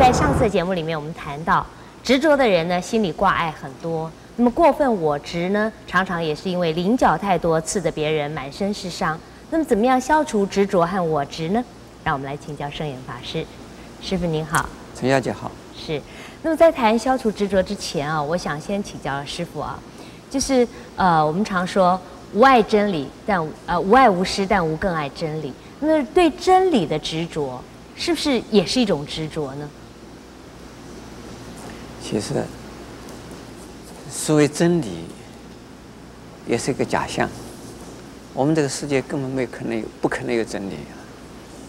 在上次的节目里面，我们谈到执着的人呢，心里挂碍很多。那么过分我执呢，常常也是因为棱角太多，刺得别人满身是伤。那么怎么样消除执着和我执呢？让我们来请教圣严法师。师傅您好，陈小姐好。是。那么在谈消除执着之前啊，我想先请教师傅啊，就是呃，我们常说无爱真理，但呃无爱无失，但无更爱真理。那对真理的执着，是不是也是一种执着呢？其实，所谓真理，也是一个假象。我们这个世界根本没可能有，不可能有真理啊。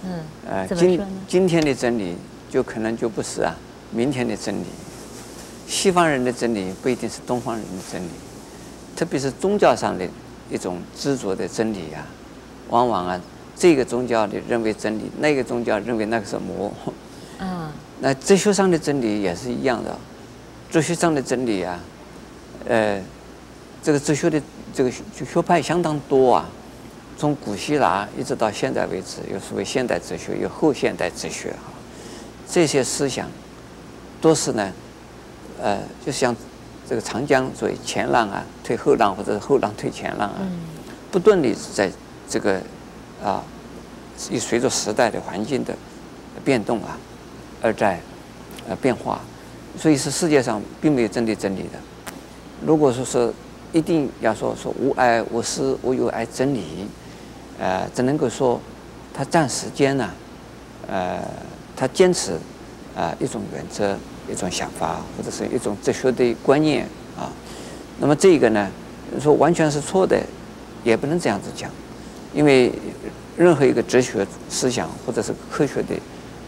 嗯。呃，今今天的真理就可能就不是啊，明天的真理。西方人的真理不一定是东方人的真理，特别是宗教上的一种执着的真理啊，往往啊，这个宗教的认为真理，那个宗教认为那个是魔。嗯。那哲学上的真理也是一样的。哲学上的真理啊，呃，这个哲学的这个学学派相当多啊，从古希腊一直到现在为止，有所谓现代哲学，有后现代哲学哈，这些思想都是呢，呃，就像这个长江所谓前浪啊推后浪，或者是后浪推前浪啊，不断的在这个啊，也随着时代的环境的变动啊，而在呃变化。所以是世界上并没有真的真理的。如果说是一定要说说无爱无私无有爱真理，呃，只能够说他暂时间呢，呃，他坚持啊、一种原则、一种想法或者是一种哲学的观念啊。那么这个呢，说完全是错的，也不能这样子讲，因为任何一个哲学思想或者是科学的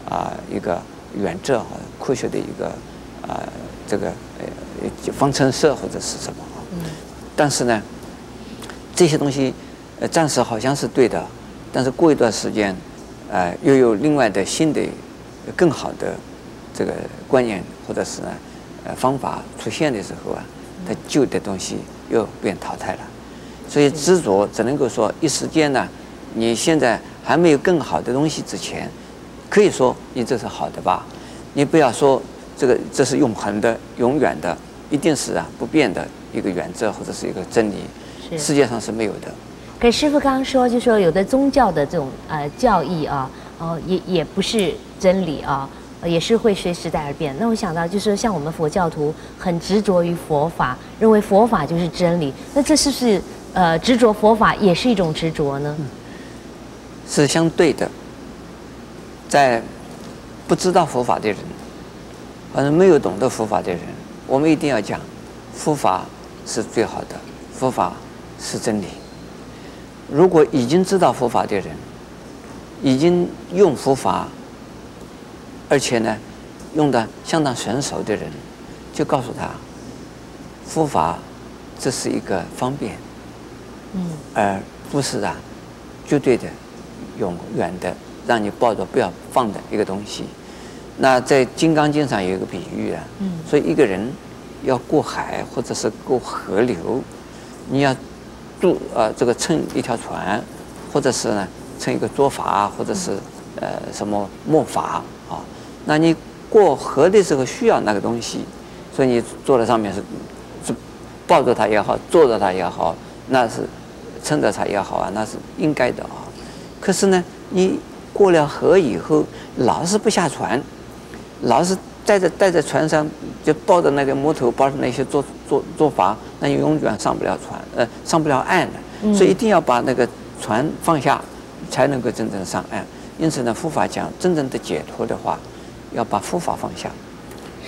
啊、一个原则和科学的一个。啊、呃，这个呃，方程式或者是什么啊？嗯。但是呢，这些东西呃，暂时好像是对的，但是过一段时间，呃，又有另外的新的、更好的这个观念或者是呢呃方法出现的时候啊，它旧的东西又被淘汰了。所以执着只能够说一时间呢，你现在还没有更好的东西之前，可以说你这是好的吧？你不要说。这个这是永恒的、永远的，一定是啊不变的一个原则或者是一个真理，世界上是没有的。可师傅刚刚说，就说有的宗教的这种呃教义啊，哦也也不是真理啊，也是会随时代而变。那我想到就是说，像我们佛教徒很执着于佛法，认为佛法就是真理，那这是不是呃执着佛法也是一种执着呢？嗯，是相对的，在不知道佛法的人。反正没有懂得佛法的人，我们一定要讲，佛法是最好的，佛法是真理。如果已经知道佛法的人，已经用佛法，而且呢，用的相当娴熟的人，就告诉他，佛法这是一个方便，嗯，而不是啊，绝对的永远的让你抱着不要放的一个东西。那在《金刚经》上有一个比喻啊，说一个人要过海或者是过河流，你要渡呃这个乘一条船，或者是呢乘一个柞筏，或者是呃什么木筏啊。那你过河的时候需要那个东西，所以你坐在上面是是抱着它也好，坐着它也好，那是撑着它也好啊，那是应该的啊。可是呢，你过了河以后，老是不下船。老是带着带在船上，就抱着那个木头，抱着那些做做做法，那就永远上不了船，呃，上不了岸的。所以一定要把那个船放下，才能够真正上岸。因此呢，佛法讲真正的解脱的话，要把佛法放下，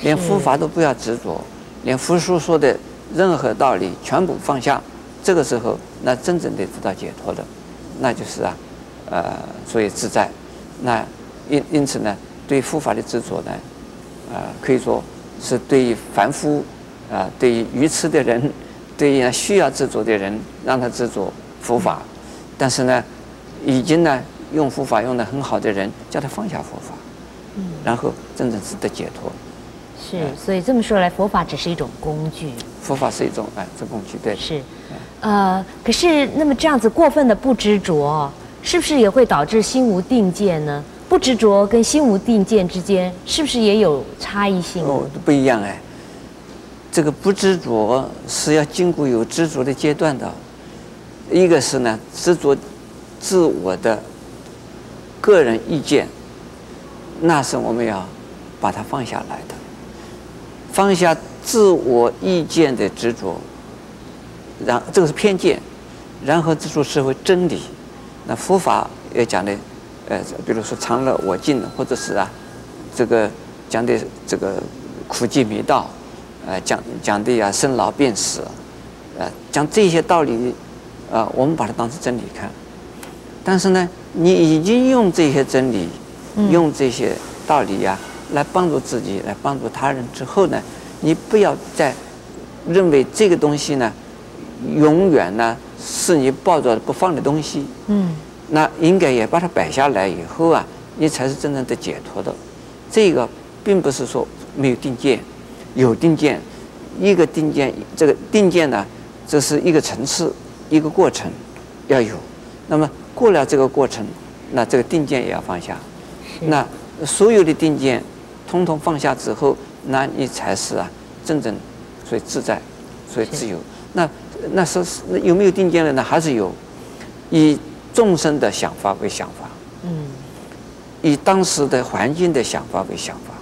连佛法都不要执着，连佛书说的任何道理全部放下。这个时候，那真正的得到解脱的，那就是啊，呃，所以自在。那因因此呢。对佛法的执着呢，啊、呃，可以说是对于凡夫，啊、呃，对于愚痴的人，对于需要执着的人，让他执着佛法。但是呢，已经呢用佛法用的很好的人，叫他放下佛法，嗯，然后真正是得解脱。是，所以这么说来，佛法只是一种工具。佛法是一种哎，这工具对。是，呃，可是那么这样子过分的不执着，是不是也会导致心无定见呢？不执着跟心无定见之间，是不是也有差异性？哦，不一样哎。这个不执着是要经过有执着的阶段的，一个是呢执着自我的个人意见，那是我们要把它放下来的，放下自我意见的执着，然这个是偏见，然后执着社会真理。那佛法也讲的，呃，比如说常乐我净，或者是啊，这个讲的这个苦集灭道。呃，讲讲的呀，生老病死，呃，讲这些道理，呃，我们把它当成真理看。但是呢，你已经用这些真理，嗯、用这些道理呀，来帮助自己，来帮助他人之后呢，你不要再认为这个东西呢，永远呢是你抱着不放的东西。嗯。那应该也把它摆下来以后啊，你才是真正的解脱的。这个并不是说没有定见。有定见，一个定见，这个定见呢，这是一个层次，一个过程，要有。那么过了这个过程，那这个定见也要放下。那所有的定见，通通放下之后，那你才是啊，真正所以自在，所以自由。那那是那有没有定见了呢？还是有，以众生的想法为想法，嗯，以当时的环境的想法为想法，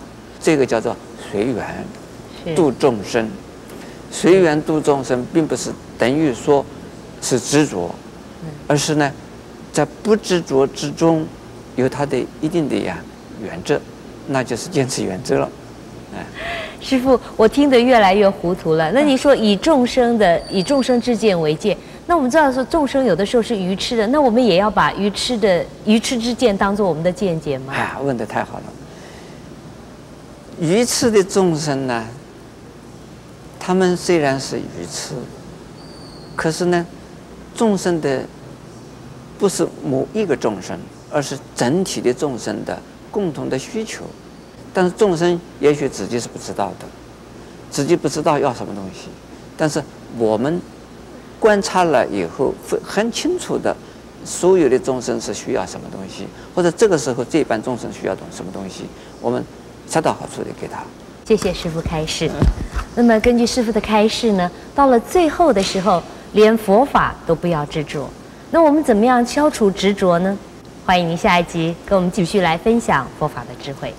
这个叫做随缘。度众生，随缘度众生，并不是等于说是执着，而是呢，在不执着之中，有它的一定的呀原则，那就是坚持原则了。哎，师傅，我听得越来越糊涂了。那你说以众生的以众生之见为戒，那我们知道说众生有的时候是愚痴的，那我们也要把愚痴的愚痴之见当做我们的见解吗？哎，问的太好了。愚痴的众生呢？他们虽然是愚痴，可是呢，众生的不是某一个众生，而是整体的众生的共同的需求。但是众生也许自己是不知道的，自己不知道要什么东西。但是我们观察了以后，会很清楚的，所有的众生是需要什么东西，或者这个时候这班众生需要什么东西，我们恰到好处的给他。谢谢师父开示。那么根据师父的开示呢，到了最后的时候，连佛法都不要执着。那我们怎么样消除执着呢？欢迎您下一集跟我们继续来分享佛法的智慧。